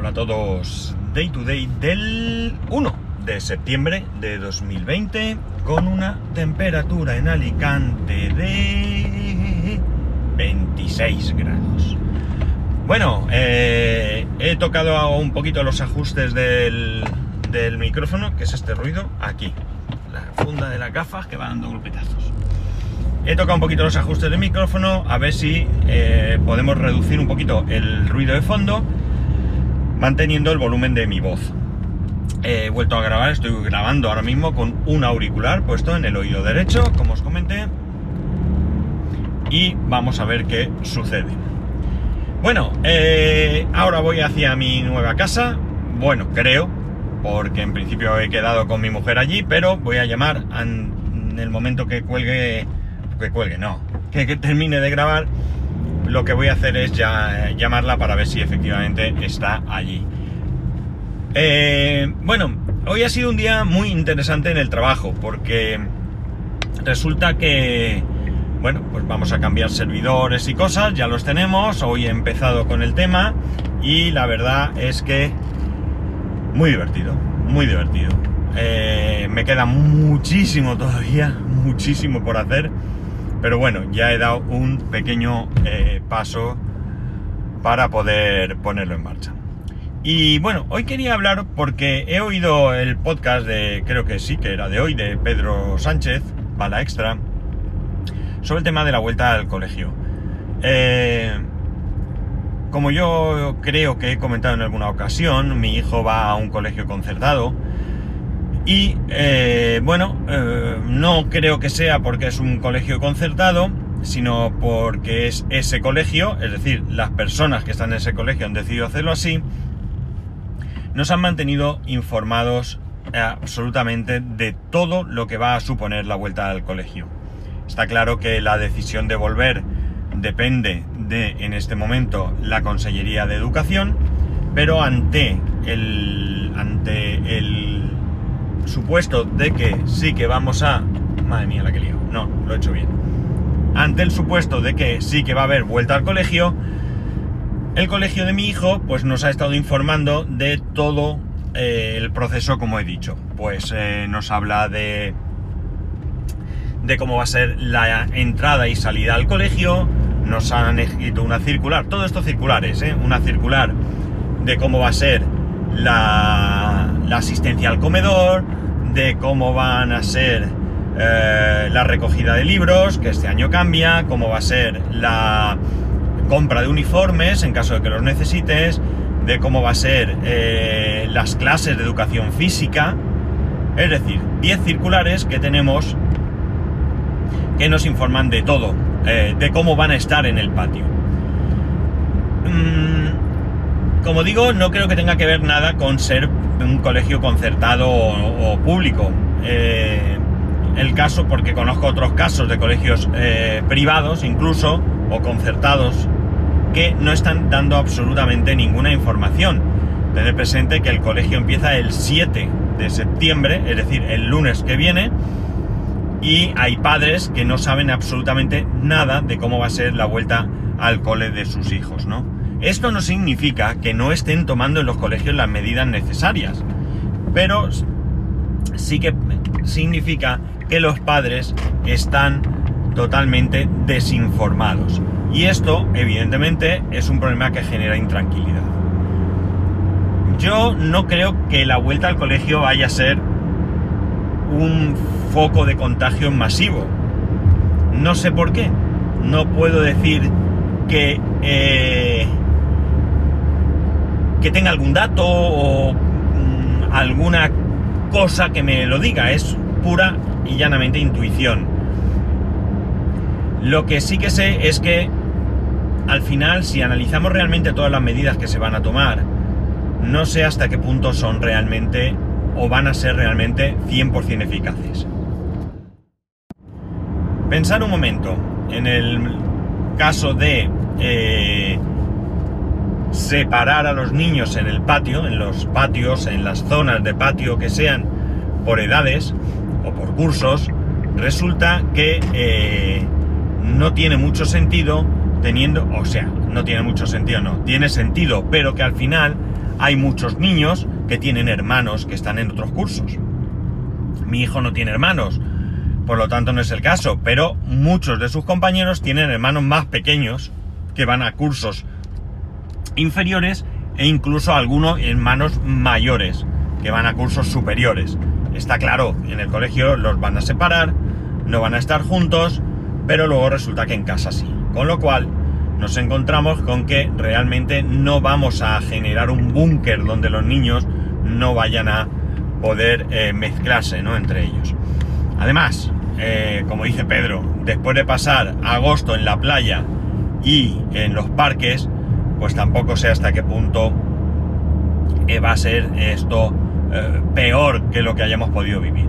Hola a todos. Day to day del 1 de septiembre de 2020 con una temperatura en Alicante de 26 grados. Bueno, eh, he tocado un poquito los ajustes del, del micrófono, que es este ruido aquí. La funda de las gafas que va dando golpetazos. He tocado un poquito los ajustes del micrófono a ver si eh, podemos reducir un poquito el ruido de fondo manteniendo el volumen de mi voz. He vuelto a grabar, estoy grabando ahora mismo con un auricular puesto en el oído derecho, como os comenté, y vamos a ver qué sucede. Bueno, eh, ahora voy hacia mi nueva casa, bueno, creo, porque en principio he quedado con mi mujer allí, pero voy a llamar en el momento que cuelgue que cuelgue, no, que, termine de grabar, lo que voy a hacer es eh, llamarla para ver si efectivamente está allí. Eh, bueno, hoy ha sido un día muy interesante en el trabajo, porque resulta que, bueno, pues vamos a cambiar servidores y cosas, ya los tenemos, hoy he empezado con el tema y la verdad es que muy divertido, muy divertido. Eh, me queda muchísimo todavía, muchísimo por hacer pero bueno, ya he dado un pequeño eh, paso para poder ponerlo en marcha. Y bueno, hoy quería hablar porque he oído el podcast de, creo que sí, que era de hoy, de Pedro Sánchez, Bala Extra, sobre el tema de la vuelta al colegio. Eh, como yo creo que he comentado en alguna ocasión, mi hijo va a un colegio concertado, y eh, bueno, eh, no creo que sea porque es un colegio concertado, sino porque es ese colegio, es decir, las personas que están en ese colegio han decidido hacerlo así, nos han mantenido informados absolutamente de todo lo que va a suponer la vuelta al colegio. Está claro que la decisión de volver depende de, en este momento, la Consellería de Educación, pero ante el, ante el supuesto de que sí que vamos a... Madre mía, la que lío. No, lo he hecho bien. Ante el supuesto de que sí que va a haber vuelta al colegio, el colegio de mi hijo pues nos ha estado informando de todo eh, el proceso como he dicho. Pues eh, nos habla de de cómo va a ser la entrada y salida al colegio, nos han escrito una circular, todo esto circulares, ¿eh? una circular de cómo va a ser la, la asistencia al comedor, de cómo van a ser eh, la recogida de libros, que este año cambia, cómo va a ser la compra de uniformes en caso de que los necesites, de cómo va a ser eh, las clases de educación física, es decir, 10 circulares que tenemos que nos informan de todo, eh, de cómo van a estar en el patio. Mm, como digo, no creo que tenga que ver nada con ser un colegio concertado o, público. Eh, el caso, porque conozco otros casos de colegios eh, privados incluso, o concertados, que no están dando absolutamente ninguna información. Tener presente que el colegio empieza el 7 de septiembre, es decir, el lunes que viene, y hay padres que no saben absolutamente nada de cómo va a ser la vuelta al cole de sus hijos, ¿no? Esto no significa que no estén tomando en los colegios las medidas necesarias, pero sí que significa que los padres están totalmente desinformados. Y esto, evidentemente, es un problema que genera intranquilidad. Yo no creo que la vuelta al colegio vaya a ser un foco de contagio masivo. No sé por qué. No puedo decir que eh, que tenga algún dato o mm, alguna cosa que me lo diga, es pura y llanamente intuición. Lo que sí que sé es que al final, si analizamos realmente todas las medidas que se van a tomar, no sé hasta qué punto son realmente o van a ser realmente 100% eficaces. Pensar un momento en el caso de eh, separar a los niños en el patio, en los patios, en las zonas de patio que sean por edades o por cursos, resulta que eh, no tiene mucho sentido teniendo, o sea, no tiene mucho sentido, no, tiene sentido, pero que al final hay muchos niños que tienen hermanos que están en otros cursos. Mi hijo no tiene hermanos, por lo tanto no es el caso, pero muchos de sus compañeros tienen hermanos más pequeños que van a cursos inferiores e incluso algunos hermanos mayores que van a cursos superiores. Está claro, en el colegio los van a separar, no van a estar juntos, pero luego resulta que en casa sí. Con lo cual nos encontramos con que realmente no vamos a generar un búnker donde los niños no vayan a poder eh, mezclarse ¿no? entre ellos. Además, eh, como dice Pedro, después de pasar agosto en la playa y en los parques, pues tampoco sé hasta qué punto eh, va a ser esto peor que lo que hayamos podido vivir.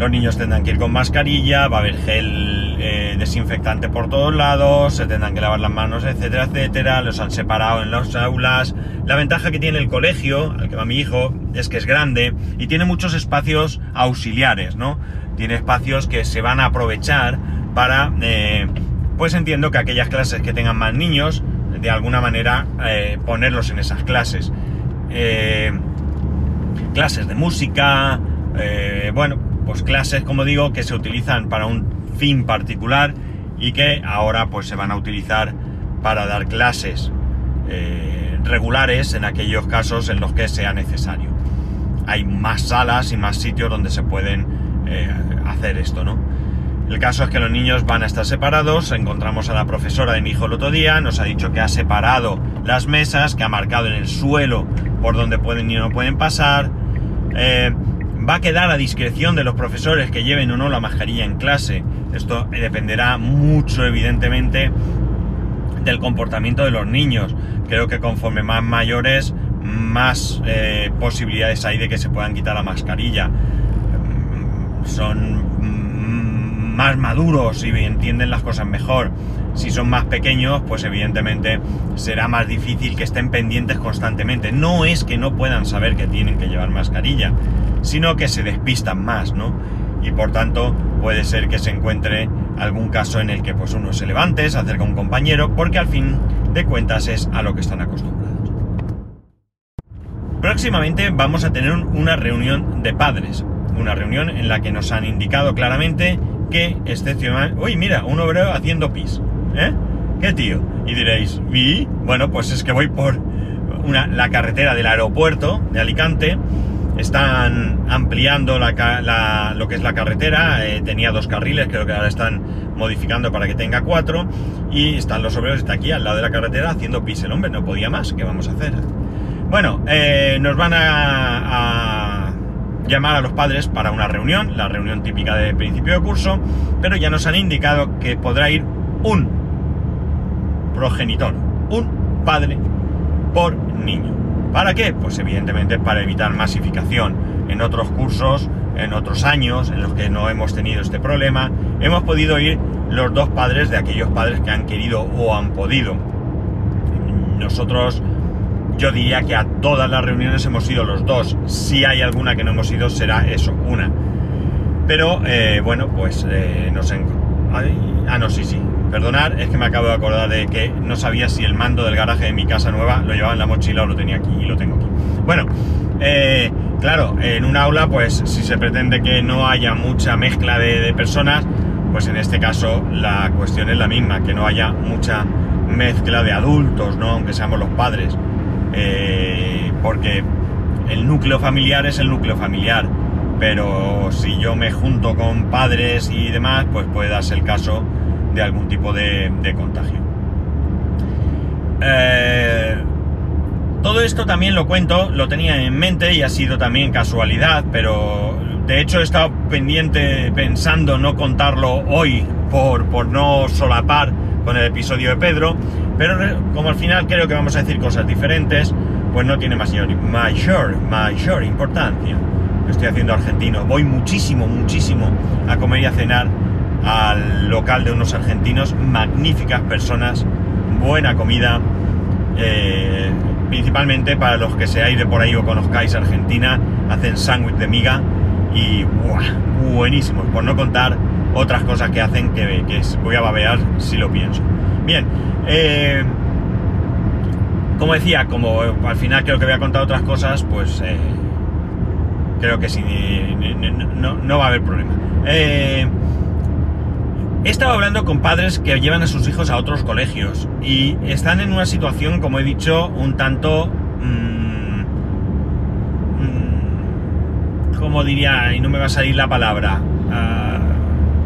Los niños tendrán que ir con mascarilla, va a haber gel eh, desinfectante por todos lados, se tendrán que lavar las manos, etcétera, etcétera. Los han separado en las aulas. La ventaja que tiene el colegio, al que va mi hijo, es que es grande y tiene muchos espacios auxiliares, ¿no? Tiene espacios que se van a aprovechar para, eh, pues entiendo que aquellas clases que tengan más niños, de alguna manera eh, ponerlos en esas clases. clases de música, bueno, pues clases, como digo, que se utilizan para un fin particular y que ahora pues se van a utilizar para dar clases eh, regulares en aquellos casos en los que sea necesario. Hay más salas y más sitios donde se pueden eh, hacer esto, ¿no? El caso es que los niños van a estar separados, encontramos a la profesora de mi hijo el otro día, nos ha dicho que ha separado las mesas, que ha marcado en el suelo por donde pueden y no pueden pasar. Eh, Va a quedar a discreción de los profesores que lleven o no la mascarilla en clase. Esto dependerá mucho, evidentemente, del comportamiento de los niños. Creo que conforme más mayores, más eh, posibilidades hay de que se puedan quitar la mascarilla. Mm, son más maduros y entienden las cosas mejor. Si son más pequeños, pues evidentemente será más difícil que estén pendientes constantemente. No es que no puedan saber que tienen que llevar mascarilla, sino que se despistan más, ¿no? Y por tanto puede ser que se encuentre algún caso en el que pues uno se levante, se acerca a un compañero, porque al fin de cuentas es a lo que están acostumbrados. Próximamente vamos a tener una reunión de padres, una reunión en la que nos han indicado claramente que excepcional... Uy, mira, un obrero haciendo pis, ¿eh? ¿Qué tío? Y diréis, ¿y? Bueno, pues es que voy por una, la carretera del aeropuerto de Alicante están ampliando la, lo que es la carretera, eh, tenía dos carriles, creo que ahora están modificando para que tenga cuatro, y están los obreros, está aquí al lado de la carretera haciendo pis, el hombre no podía más, ¿qué vamos a hacer? Bueno, eh, nos van a llamar a los padres para una reunión, la reunión típica de principio de curso, pero ya nos han indicado que podrá ir un progenitor, un padre por niño. ¿Para qué? Pues evidentemente para evitar masificación. En otros cursos, en otros años en los que no hemos tenido este problema, hemos podido ir los dos padres de aquellos padres que han querido o han podido. Nosotros, yo diría que a todas las reuniones hemos ido los dos. Si hay alguna que no hemos ido, será eso, una. Pero eh, bueno, pues eh, nos... Ah, no, sí, sí. Perdonar, es que me acabo de acordar de que no sabía si el mando del garaje de mi casa nueva lo llevaba en la mochila o lo tenía aquí, y lo tengo aquí. Bueno, eh, claro, en un aula, pues si se pretende que no haya mucha mezcla de, personas, pues en este caso la cuestión es la misma, que no haya mucha mezcla de adultos, ¿no? Aunque seamos los padres. Eh, porque el núcleo familiar es el núcleo familiar. Pero si yo me junto con padres y demás, pues puede darse el caso de algún tipo de, contagio. Eh, todo esto también lo cuento, lo tenía en mente y ha sido también casualidad, pero de hecho he estado pendiente pensando no contarlo hoy por, por no solapar con el episodio de Pedro, pero como al final creo que vamos a decir cosas diferentes, pues no tiene mayor, mayor, mayor importancia. Estoy haciendo argentino, voy muchísimo, muchísimo a comer y a cenar al local de unos argentinos, magníficas personas, buena comida, eh, principalmente para los que seáis de por ahí o conozcáis Argentina, hacen sándwich de miga y buenísimos, por no contar otras cosas que hacen que, voy a babear si lo pienso. Bien, eh, como decía, como al final creo que voy a contar otras cosas, pues eh, creo que sí, no, no, va a haber problema. Eh, he estado hablando con padres que llevan a sus hijos a otros colegios y están en una situación, como he dicho, un tanto... Mmm, ¿Cómo diría? Y no me va a salir la palabra. Ah,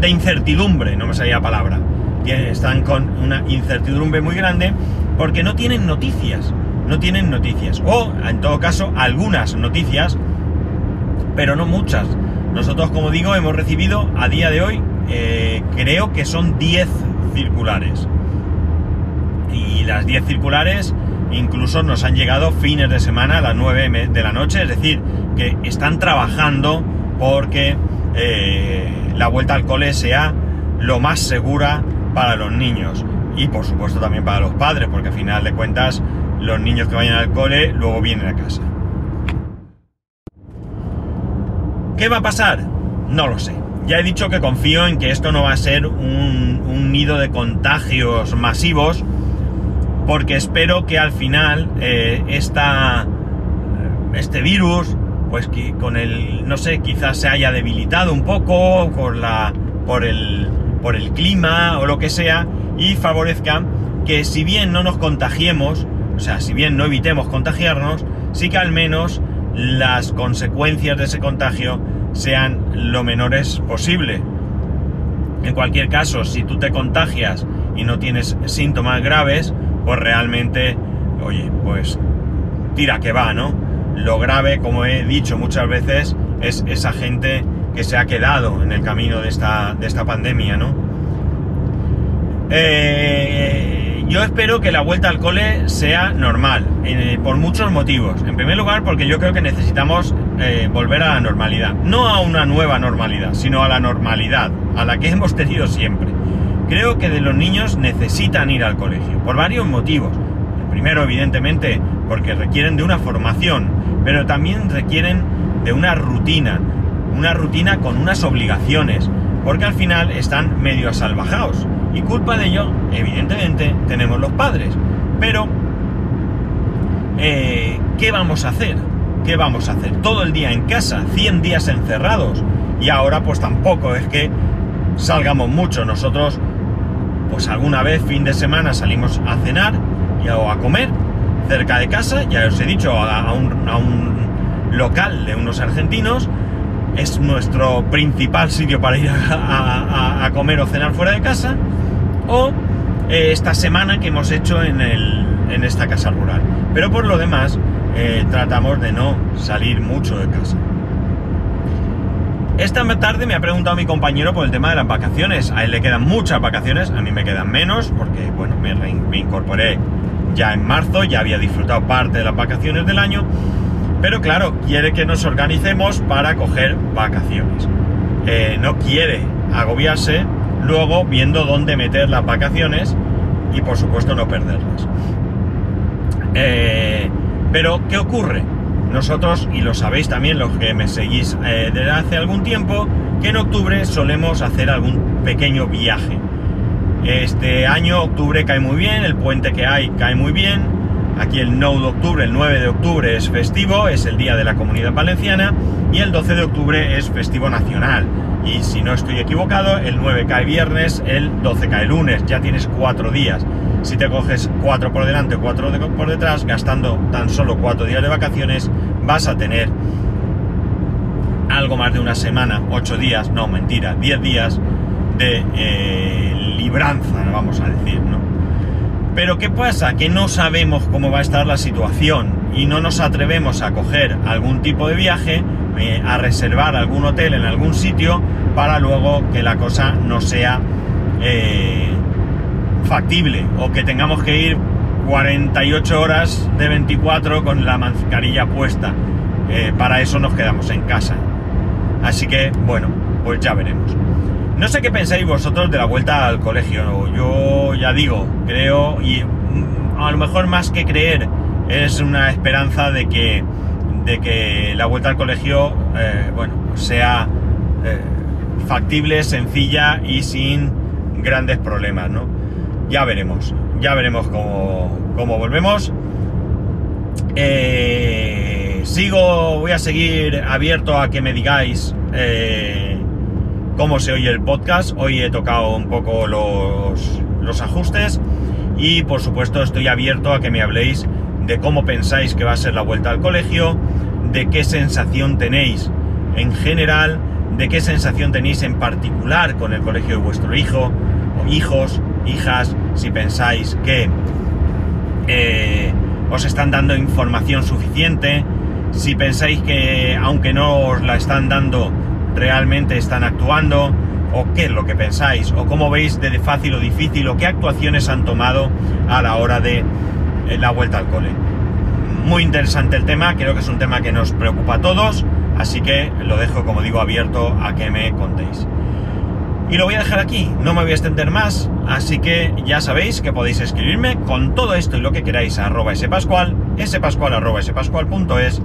de incertidumbre, no me salía la palabra. Están con una incertidumbre muy grande porque no tienen noticias, no tienen noticias. O, en todo caso, algunas noticias, pero no muchas. Nosotros, como digo, hemos recibido a día de hoy, eh, creo que son 10 circulares. Y las 10 circulares incluso nos han llegado fines de semana a las 9 de la noche, es decir, que están trabajando porque eh, la vuelta al cole sea lo más segura para los niños y por supuesto también para los padres, porque al final de cuentas los niños que vayan al cole luego vienen a casa. ¿Qué va a pasar? No lo sé. Ya he dicho que confío en que esto no va a ser un, nido de contagios masivos, porque espero que al final eh, este virus, pues que con el, no sé, quizás se haya debilitado un poco por la, por el, por el clima o lo que sea, y favorezca que si bien no nos contagiemos, o sea, si bien no evitemos contagiarnos, sí que al menos las consecuencias de ese contagio sean lo menores posible. En cualquier caso, si tú te contagias y no tienes síntomas graves, pues realmente, oye, pues tira que va, ¿no? Lo grave, como he dicho muchas veces, es esa gente que se ha quedado en el camino de esta, de esta pandemia, ¿no? Eh, yo espero que la vuelta al cole sea normal, eh, por muchos motivos. En primer lugar, porque yo creo que necesitamos eh, volver a la normalidad. No a una nueva normalidad, sino a la normalidad, a la que hemos tenido siempre. Creo que de los niños necesitan ir al colegio, por varios motivos. El primero, evidentemente, porque requieren de una formación, pero también requieren de una rutina, una rutina con unas obligaciones, porque al final están medio asalvajados y culpa de ello, evidentemente, tenemos los padres. Pero, eh, ¿qué vamos a hacer? ¿Qué vamos a hacer? Todo el día en casa, 100 días encerrados. Y ahora pues tampoco es que salgamos mucho. Nosotros, pues alguna vez fin de semana salimos a cenar y a, comer cerca de casa. Ya os he dicho, a, un, a un local de unos argentinos es nuestro principal sitio para ir a, comer o cenar fuera de casa o eh, esta semana que hemos hecho en, esta casa rural. Pero por lo demás, eh, tratamos de no salir mucho de casa. Esta tarde me ha preguntado mi compañero por el tema de las vacaciones. A él le quedan muchas vacaciones, a mí me quedan menos, porque bueno, me, incorporé ya en marzo, ya había disfrutado parte de las vacaciones del año, pero claro, quiere que nos organicemos para coger vacaciones. Eh, no quiere agobiarse luego viendo dónde meter las vacaciones y por supuesto no perderlas. Eh, pero, ¿qué ocurre? Nosotros, y lo sabéis también los que me seguís eh, desde hace algún tiempo, que en octubre solemos hacer algún pequeño viaje. Este año octubre cae muy bien, el puente que hay cae muy bien. Aquí el 9 de octubre, el 9 de octubre es festivo, es el día de la comunidad valenciana, y el 12 de octubre es festivo nacional y si no estoy equivocado, el 9 cae viernes, el 12 cae lunes, ya tienes cuatro días. Si te coges cuatro por delante o cuatro por detrás, gastando tan solo cuatro días de vacaciones, vas a tener algo más de una semana, ocho días, no, mentira, diez días de eh, libranza, vamos a decir, ¿no? Pero ¿qué pasa? Que no sabemos cómo va a estar la situación y no nos atrevemos a coger algún tipo de viaje eh, a reservar algún hotel en algún sitio para luego que la cosa no sea eh, factible o que tengamos que ir 48 horas de 24 con la mascarilla puesta. Eh, para eso nos quedamos en casa. Así que, bueno, pues ya veremos. No sé qué pensáis vosotros de la vuelta al colegio. Yo ya digo, creo, y mm, a lo mejor más que creer, es una esperanza de que de que la vuelta al colegio, eh, bueno, sea eh, factible, sencilla y sin grandes problemas, ¿no? Ya veremos, ya veremos cómo, volvemos. Eh, sigo, voy a seguir abierto a que me digáis cómo se oye el podcast. Hoy he tocado un poco los, los ajustes y por supuesto estoy abierto a que me habléis de cómo pensáis que va a ser la vuelta al colegio, de qué sensación tenéis en general, de qué sensación tenéis en particular con el colegio de vuestro hijo o hijos, hijas, si pensáis que eh, os están dando información suficiente, si pensáis que aunque no os la están dando, realmente están actuando, o qué es lo que pensáis, o cómo veis de fácil o difícil, o qué actuaciones han tomado a la hora de eh, la vuelta al cole. Muy interesante el tema, creo que es un tema que nos preocupa a todos, así que lo dejo, como digo, abierto a que me contéis. Y lo voy a dejar aquí, no me voy a extender más, así que ya sabéis que podéis escribirme con todo esto y lo que queráis a arroba spascual, spascual arroba spascual.es,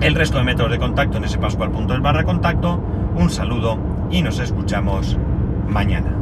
el resto de métodos de contacto en spascual.es barra contacto, un saludo y nos escuchamos mañana.